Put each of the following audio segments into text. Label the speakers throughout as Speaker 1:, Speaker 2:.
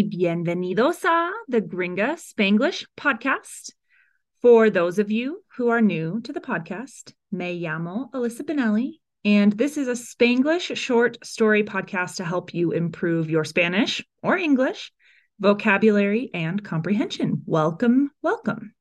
Speaker 1: Y bienvenidos a the Gringa Spanglish podcast. For those of you who are new to the podcast, me llamo Alyssa Benelli, and this is a Spanglish short story podcast to help you improve your Spanish or English vocabulary and comprehension. Welcome, welcome.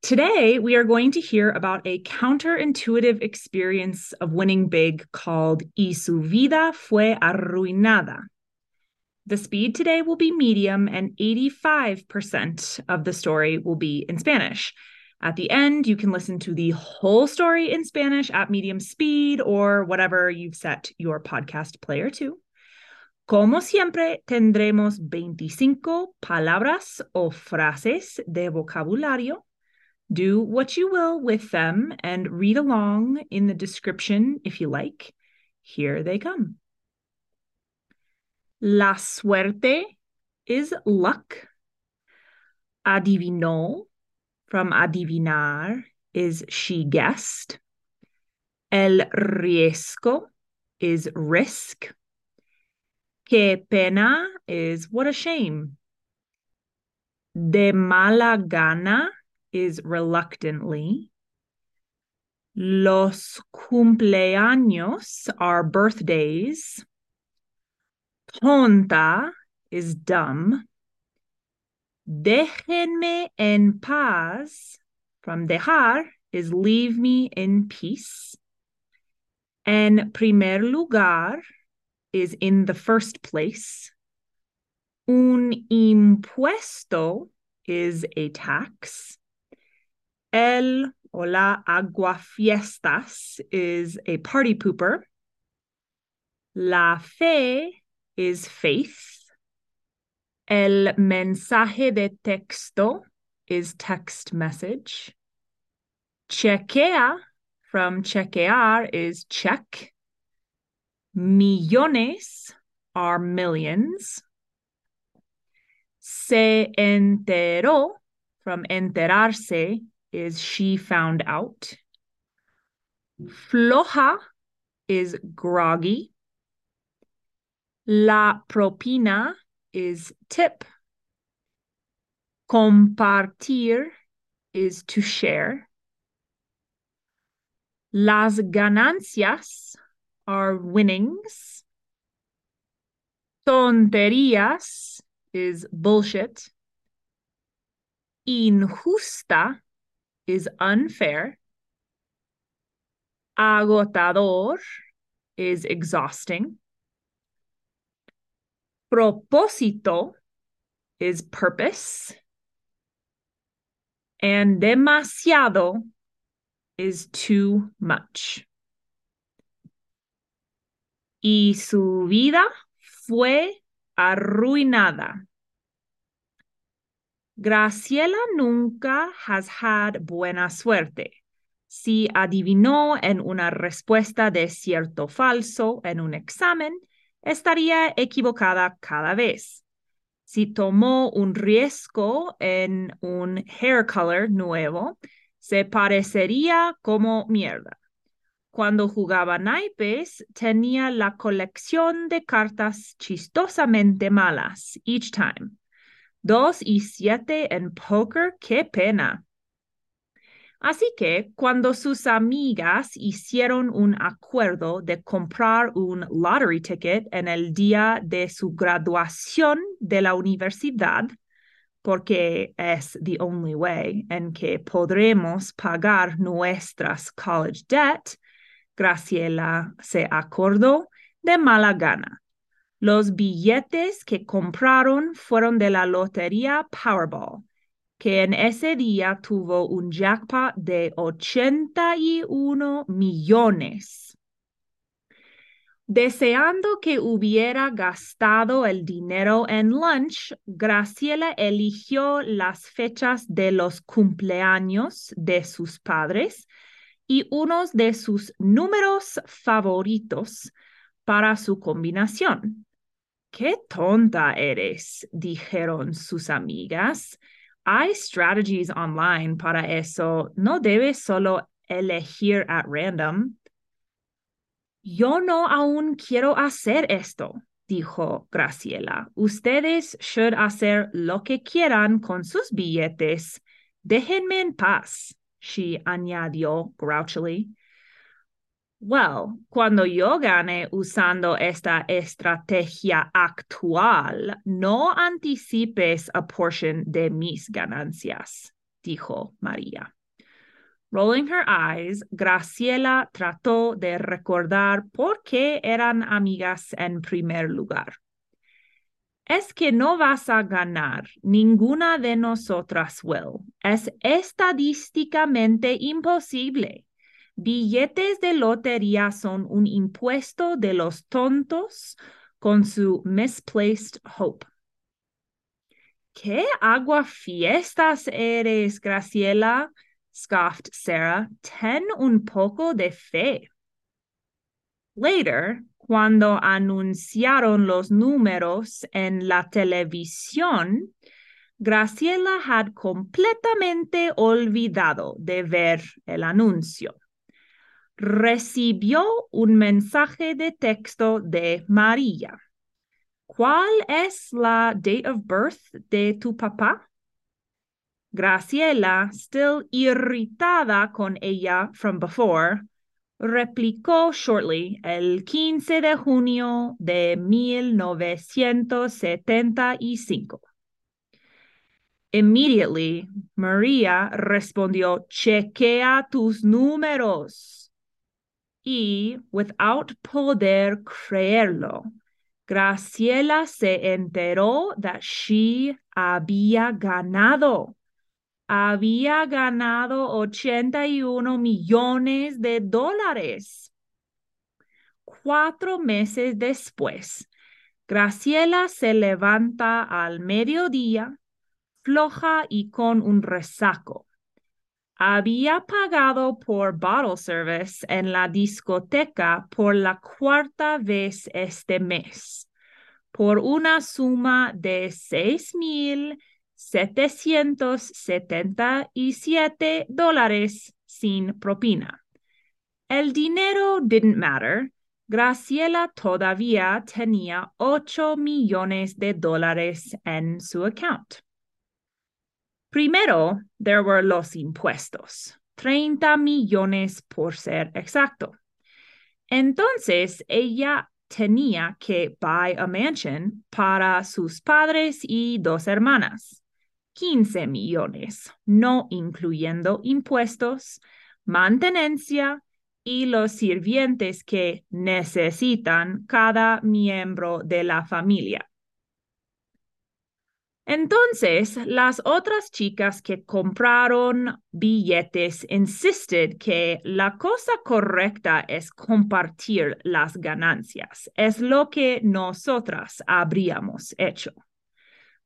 Speaker 1: Today, we are going to hear about a counterintuitive experience of winning big called Y su vida fue arruinada. The speed today will be medium, and 85% of the story will be in Spanish. At the end, you can listen to the whole story in Spanish at medium speed or whatever you've set your podcast player to. Como siempre, tendremos 25 palabras o frases de vocabulario. Do what you will with them and read along in the description if you like. Here they come. La suerte is luck. Adivinó from adivinar is she guessed. El riesgo is risk. Que pena is what a shame. De mala gana is reluctantly. Los cumpleaños are birthdays. Tonta is dumb. Déjenme en paz from dejar is leave me in peace. En primer lugar is in the first place. Un impuesto is a tax. El o la aguafiestas is a party pooper. La fe is faith. El mensaje de texto is text message. Chequea from chequear is check. Millones are millions. Se enteró from enterarse is she found out. Floja is groggy. La propina is tip. Compartir is to share. Las ganancias are winnings. Tonterías is bullshit. Injusta is unfair. Agotador is exhausting. Propósito is purpose. And demasiado is too much. Y su vida fue arruinada. Graciela nunca has had buena suerte. Si adivinó en una respuesta de cierto falso en un examen, estaría equivocada cada vez. Si tomó un riesgo en un hair color nuevo, se parecería como mierda. Cuando jugaba naipes, tenía la colección de cartas chistosamente malas each time. Dos y siete en poker, qué pena. Así que cuando sus amigas hicieron un acuerdo de comprar un lottery ticket en el día de su graduación de la universidad, porque es the only way en que podremos pagar nuestras college debt, Graciela se acordó de mala gana. Los billetes que compraron fueron de la lotería Powerball que en ese día tuvo un jackpot de 81 millones. Deseando que hubiera gastado el dinero en lunch, Graciela eligió las fechas de los cumpleaños de sus padres y unos de sus números favoritos para su combinación. ¡Qué tonta eres! dijeron sus amigas. Hay strategies online para eso. No debes solo elegir at random. Yo no aún quiero hacer esto, dijo Graciela. Ustedes should hacer lo que quieran con sus billetes. Déjenme en paz, she añadió grouchily. Well, cuando yo gane usando esta estrategia actual, no anticipes a portion de mis ganancias, dijo María. Rolling her eyes, Graciela trató de recordar por qué eran amigas en primer lugar. Es que no vas a ganar ninguna de nosotras, Will. Es estadísticamente imposible. Billetes de lotería son un impuesto de los tontos con su misplaced hope. ¿Qué aguafiestas eres, Graciela? scoffed Sarah. Ten un poco de fe. Later, cuando anunciaron los números en la televisión, Graciela had completamente olvidado de ver el anuncio recibió un mensaje de texto de María. ¿Cuál es la date of birth de tu papá? Graciela, still irritada con ella from before, replicó shortly el 15 de junio de 1975. Immediately, María respondió, chequea tus números y, without poder creerlo, Graciela se enteró that she había ganado. Había ganado 81 millones de dólares. Cuatro meses después, Graciela se levanta al mediodía, floja y con un resaco había pagado por bottle service en la discoteca por la cuarta vez este mes, por una suma de seis mil setecientos setenta y siete dólares sin propina. El dinero didn't matter. Graciela todavía tenía ocho millones de dólares en su account. Primero, there were los impuestos, 30 millones por ser exacto. Entonces, ella tenía que buy a mansion para sus padres y dos hermanas. 15 millones, no incluyendo impuestos, mantenencia y los sirvientes que necesitan cada miembro de la familia. Entonces, las otras chicas que compraron billetes insisted que la cosa correcta es compartir las ganancias. Es lo que nosotras habríamos hecho.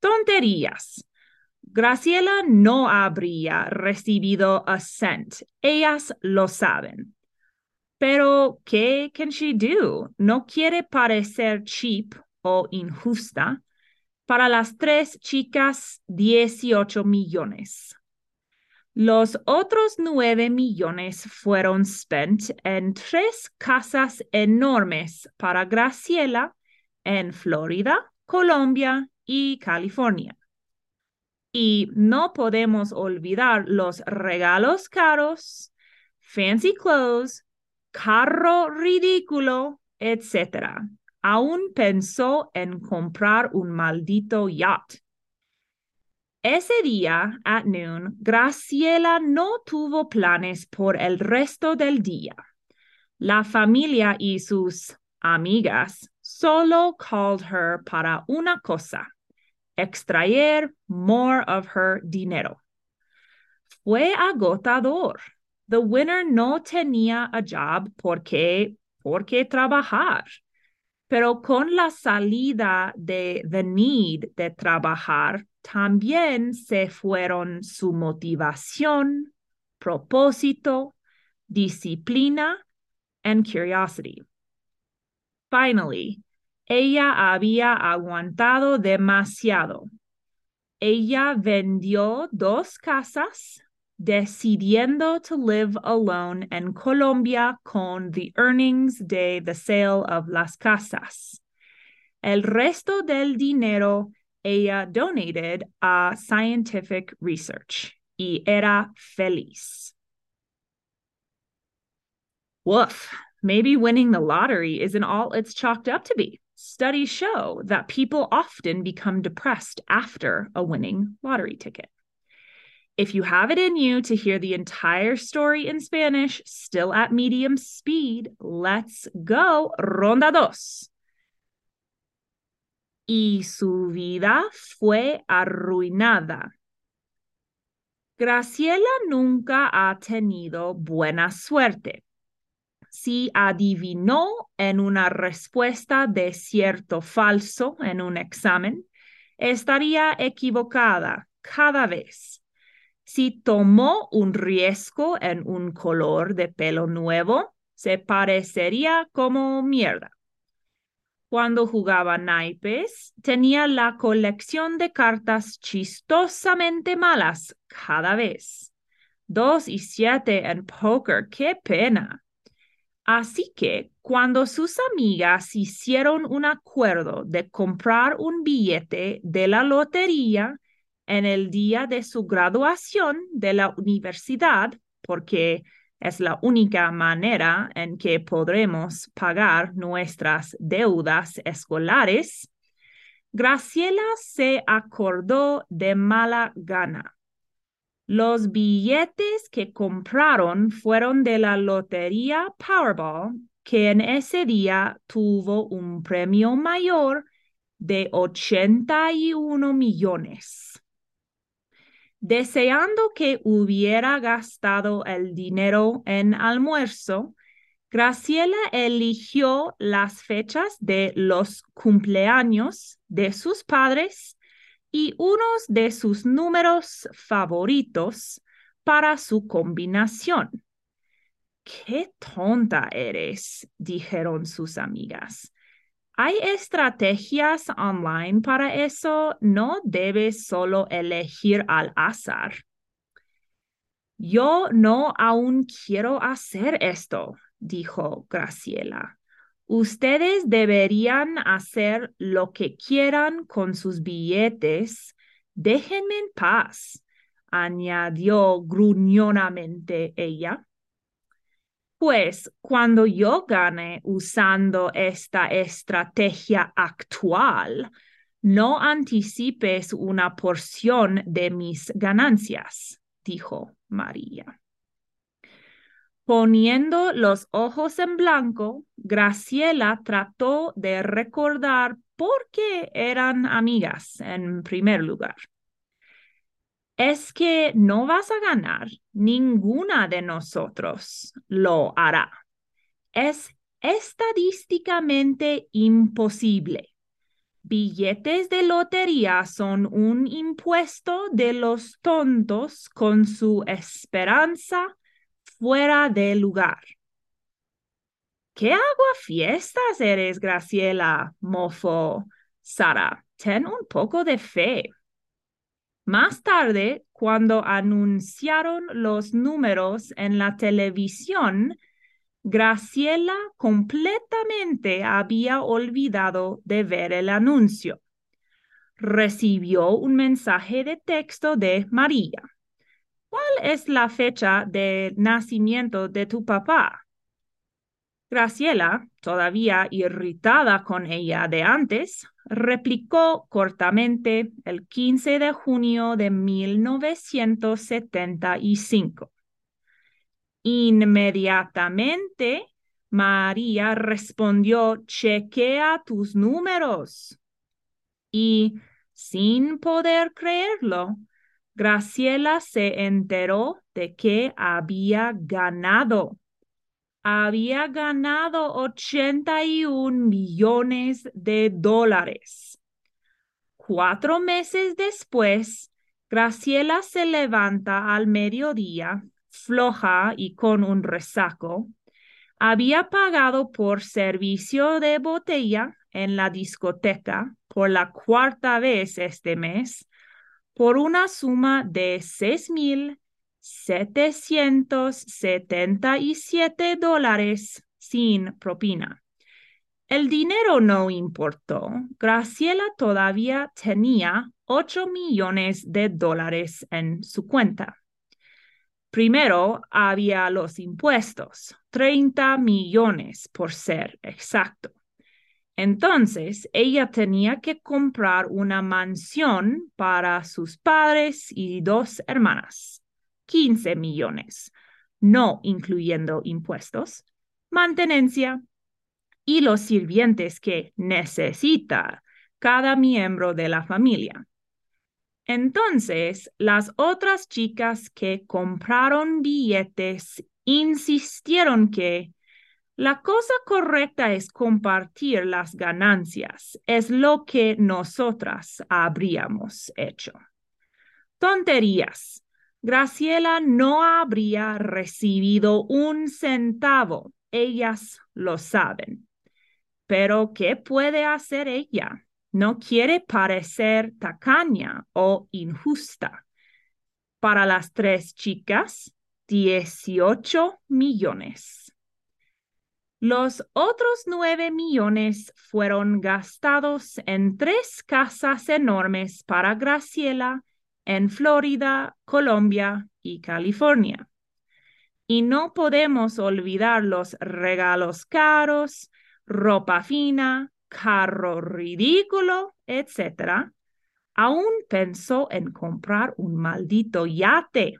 Speaker 1: Tonterías. Graciela no habría recibido a cent. Ellas lo saben. Pero, ¿qué can she do? No quiere parecer cheap o injusta para las tres chicas, 18 millones. Los otros 9 millones fueron spent en tres casas enormes para Graciela en Florida, Colombia y California. Y no podemos olvidar los regalos caros, fancy clothes, carro ridículo, etc aún pensó en comprar un maldito yacht. Ese día, at noon, Graciela no tuvo planes por el resto del día. La familia y sus amigas solo called her para una cosa, extraer more of her dinero. Fue agotador. The winner no tenía a job porque, porque trabajar pero con la salida de The Need de trabajar, también se fueron su motivación, propósito, disciplina and curiosity. Finally, ella había aguantado demasiado. Ella vendió dos casas decidiendo to live alone en Colombia con the earnings de the sale of las casas. El resto del dinero ella donated a scientific research y era feliz. Woof, maybe winning the lottery isn't all it's chalked up to be. Studies show that people often become depressed after a winning lottery ticket. If you have it in you to hear the entire story in Spanish, still at medium speed, let's go. Ronda dos. Y su vida fue arruinada. Graciela nunca ha tenido buena suerte. Si adivinó en una respuesta de cierto falso en un examen, estaría equivocada cada vez si tomó un riesgo en un color de pelo nuevo, se parecería como mierda. Cuando jugaba naipes, tenía la colección de cartas chistosamente malas cada vez. Dos y siete en poker, qué pena. Así que cuando sus amigas hicieron un acuerdo de comprar un billete de la lotería, en el día de su graduación de la universidad, porque es la única manera en que podremos pagar nuestras deudas escolares, Graciela se acordó de mala gana. Los billetes que compraron fueron de la lotería Powerball, que en ese día tuvo un premio mayor de 81 millones. Deseando que hubiera gastado el dinero en almuerzo, Graciela eligió las fechas de los cumpleaños de sus padres y unos de sus números favoritos para su combinación. Qué tonta eres, dijeron sus amigas. ¿Hay estrategias online para eso? No debes solo elegir al azar. Yo no aún quiero hacer esto, dijo Graciela. Ustedes deberían hacer lo que quieran con sus billetes. Déjenme en paz, añadió gruñonamente ella. Pues cuando yo gane usando esta estrategia actual, no anticipes una porción de mis ganancias, dijo María. Poniendo los ojos en blanco, Graciela trató de recordar por qué eran amigas en primer lugar es que no vas a ganar, ninguna de nosotros lo hará. Es estadísticamente imposible. Billetes de lotería son un impuesto de los tontos con su esperanza fuera de lugar. ¿Qué agua fiestas eres, Graciela? mofo Sara. Ten un poco de fe. Más tarde, cuando anunciaron los números en la televisión, Graciela completamente había olvidado de ver el anuncio. Recibió un mensaje de texto de María. ¿Cuál es la fecha de nacimiento de tu papá? Graciela, todavía irritada con ella de antes, replicó cortamente el 15 de junio de 1975. Inmediatamente, María respondió, chequea tus números. Y, sin poder creerlo, Graciela se enteró de que había ganado había ganado 81 millones de dólares. Cuatro meses después, Graciela se levanta al mediodía, floja y con un resaco. Había pagado por servicio de botella en la discoteca por la cuarta vez este mes por una suma de seis mil 777 dólares sin propina. El dinero no importó. Graciela todavía tenía 8 millones de dólares en su cuenta. Primero había los impuestos, 30 millones por ser exacto. Entonces, ella tenía que comprar una mansión para sus padres y dos hermanas, 15 millones, no incluyendo impuestos, mantenencia y los sirvientes que necesita cada miembro de la familia. Entonces, las otras chicas que compraron billetes insistieron que la cosa correcta es compartir las ganancias. Es lo que nosotras habríamos hecho. Tonterías. Graciela no habría recibido un centavo. Ellas lo saben. Pero ¿qué puede hacer ella? No quiere parecer tacaña o injusta. Para las tres chicas, 18 millones. Los otros nueve millones fueron gastados en tres casas enormes para Graciela en Florida, Colombia y California. Y no podemos olvidar los regalos caros, ropa fina, carro ridículo, etc., aún pensó en comprar un maldito yate.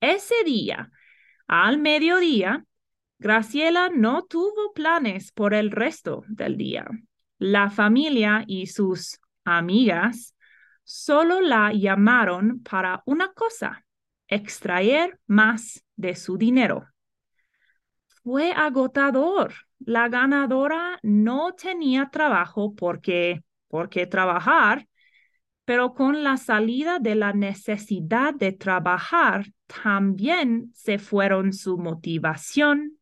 Speaker 1: Ese día, al mediodía, Graciela no tuvo planes por el resto del día. La familia y sus amigas solo la llamaron para una cosa, extraer más de su dinero. Fue agotador la ganadora no tenía trabajo porque, porque trabajar, pero con la salida de la necesidad de trabajar también se fueron su motivación,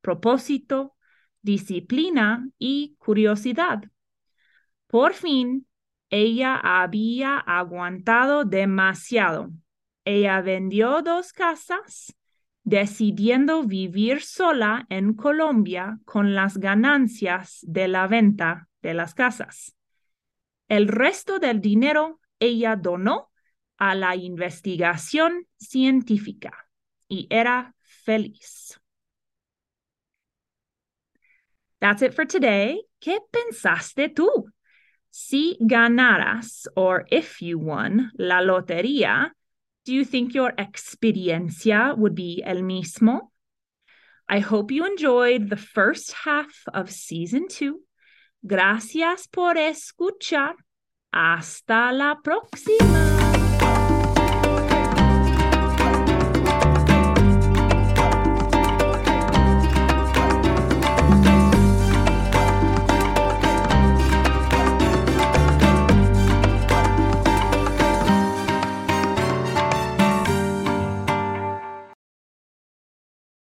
Speaker 1: propósito, disciplina y curiosidad. Por fin, ella había aguantado demasiado. Ella vendió dos casas decidiendo vivir sola en Colombia con las ganancias de la venta de las casas. El resto del dinero ella donó a la investigación científica y era feliz. That's it for today. ¿Qué pensaste tú? Si ganaras, or if you won, la lotería, Do you think your experiencia would be el mismo? I hope you enjoyed the first half of season two. Gracias por escuchar. Hasta la próxima.